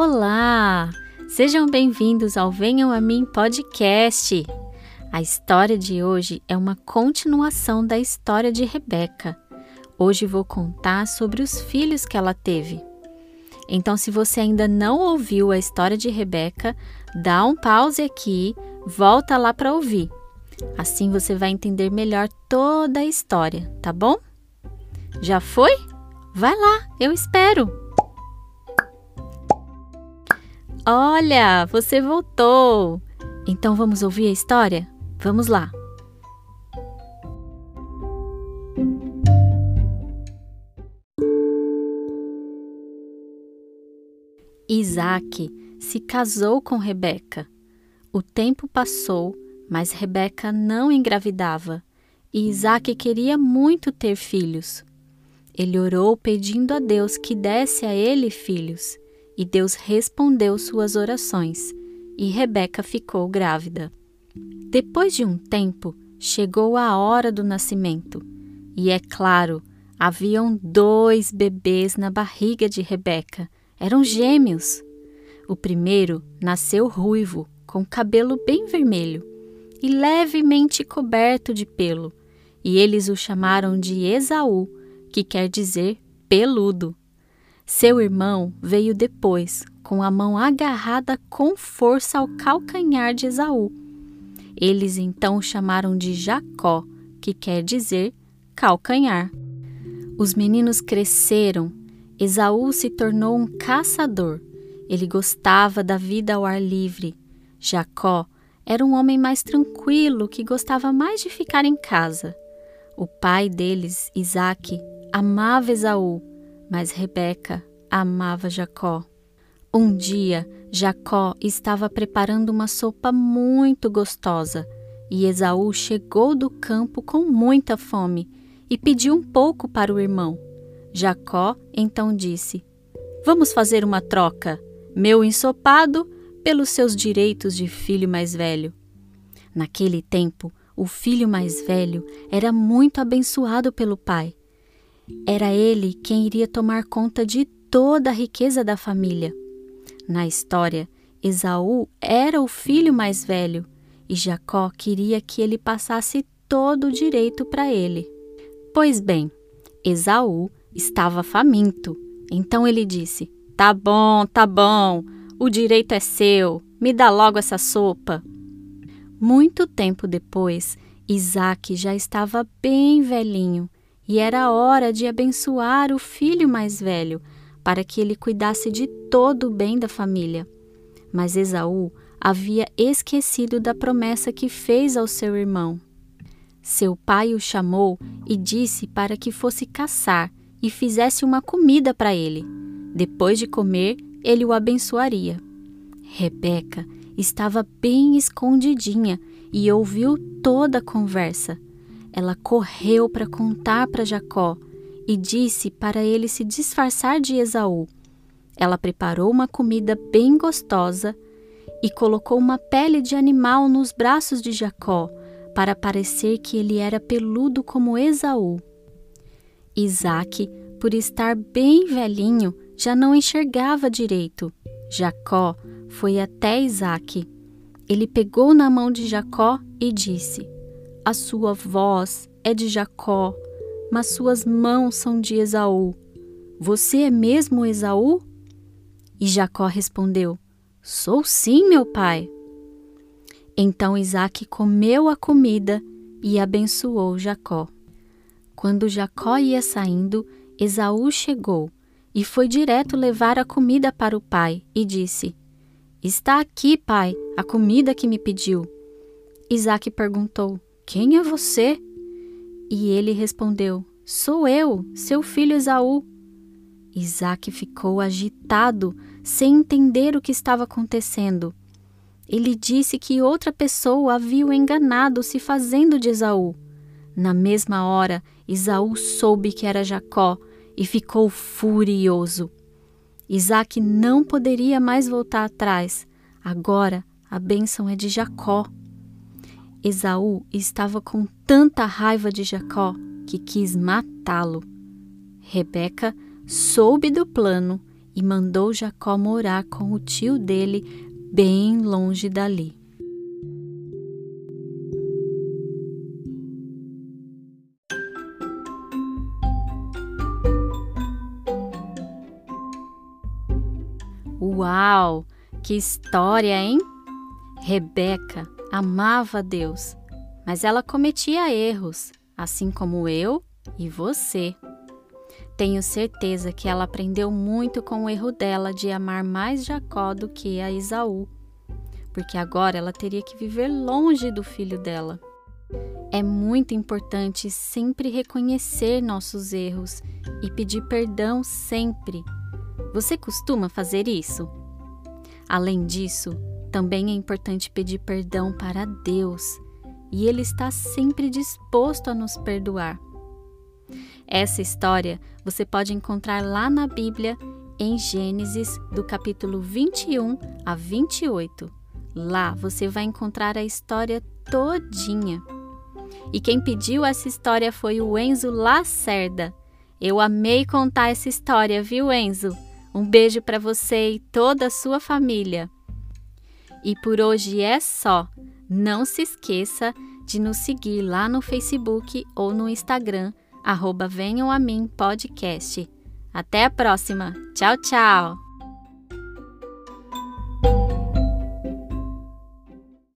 Olá! Sejam bem-vindos ao Venham a Mim podcast. A história de hoje é uma continuação da história de Rebeca. Hoje vou contar sobre os filhos que ela teve. Então, se você ainda não ouviu a história de Rebeca, dá um pause aqui, volta lá para ouvir. Assim você vai entender melhor toda a história, tá bom? Já foi? Vai lá, eu espero! Olha, você voltou! Então vamos ouvir a história? Vamos lá! Isaac se casou com Rebeca. O tempo passou, mas Rebeca não engravidava e Isaac queria muito ter filhos. Ele orou pedindo a Deus que desse a ele filhos, e Deus respondeu suas orações, e Rebeca ficou grávida. Depois de um tempo, chegou a hora do nascimento, e é claro, haviam dois bebês na barriga de Rebeca eram gêmeos. O primeiro nasceu ruivo, com cabelo bem vermelho e levemente coberto de pelo, e eles o chamaram de Esaú, que quer dizer peludo. Seu irmão veio depois, com a mão agarrada com força ao calcanhar de Esaú. Eles então o chamaram de Jacó, que quer dizer calcanhar. Os meninos cresceram Esaú se tornou um caçador. Ele gostava da vida ao ar livre. Jacó era um homem mais tranquilo que gostava mais de ficar em casa. O pai deles, Isaque, amava Esaú, mas Rebeca amava Jacó. Um dia, Jacó estava preparando uma sopa muito gostosa e Esaú chegou do campo com muita fome e pediu um pouco para o irmão. Jacó então disse: Vamos fazer uma troca, meu ensopado pelos seus direitos de filho mais velho. Naquele tempo, o filho mais velho era muito abençoado pelo pai. Era ele quem iria tomar conta de toda a riqueza da família. Na história, Esaú era o filho mais velho e Jacó queria que ele passasse todo o direito para ele. Pois bem, Esaú estava faminto. Então ele disse: Tá bom, tá bom, o direito é seu, me dá logo essa sopa. Muito tempo depois, Isaac já estava bem velhinho e era hora de abençoar o filho mais velho para que ele cuidasse de todo o bem da família. Mas Esaú havia esquecido da promessa que fez ao seu irmão. Seu pai o chamou e disse para que fosse caçar e fizesse uma comida para ele. Depois de comer, ele o abençoaria. Rebeca estava bem escondidinha e ouviu toda a conversa. Ela correu para contar para Jacó e disse para ele se disfarçar de Esaú. Ela preparou uma comida bem gostosa e colocou uma pele de animal nos braços de Jacó para parecer que ele era peludo como Esaú. Isaac, por estar bem velhinho, já não enxergava direito. Jacó foi até Isaac. Ele pegou na mão de Jacó e disse: A sua voz é de Jacó, mas suas mãos são de Esaú. Você é mesmo Esaú? E Jacó respondeu: Sou sim, meu pai. Então Isaac comeu a comida e abençoou Jacó. Quando Jacó ia saindo, Esaú chegou e foi direto levar a comida para o pai e disse: Está aqui, pai, a comida que me pediu. Isaac perguntou: Quem é você? E ele respondeu: Sou eu, seu filho Esaú. Isaac ficou agitado, sem entender o que estava acontecendo. Ele disse que outra pessoa havia o enganado se fazendo de Esaú. Na mesma hora, Isaú soube que era Jacó e ficou furioso. Isaac não poderia mais voltar atrás. Agora a bênção é de Jacó. Esaú estava com tanta raiva de Jacó que quis matá-lo. Rebeca soube do plano e mandou Jacó morar com o tio dele bem longe dali. Uau! Que história, hein? Rebeca amava Deus, mas ela cometia erros, assim como eu e você. Tenho certeza que ela aprendeu muito com o erro dela de amar mais Jacó do que a Isaú, porque agora ela teria que viver longe do filho dela. É muito importante sempre reconhecer nossos erros e pedir perdão sempre. Você costuma fazer isso? Além disso, também é importante pedir perdão para Deus e Ele está sempre disposto a nos perdoar. Essa história você pode encontrar lá na Bíblia, em Gênesis, do capítulo 21 a 28. Lá você vai encontrar a história todinha. E quem pediu essa história foi o Enzo Lacerda. Eu amei contar essa história, viu, Enzo? Um beijo para você e toda a sua família. E por hoje é só. Não se esqueça de nos seguir lá no Facebook ou no Instagram arroba Venham a Mim Podcast. Até a próxima. Tchau, tchau!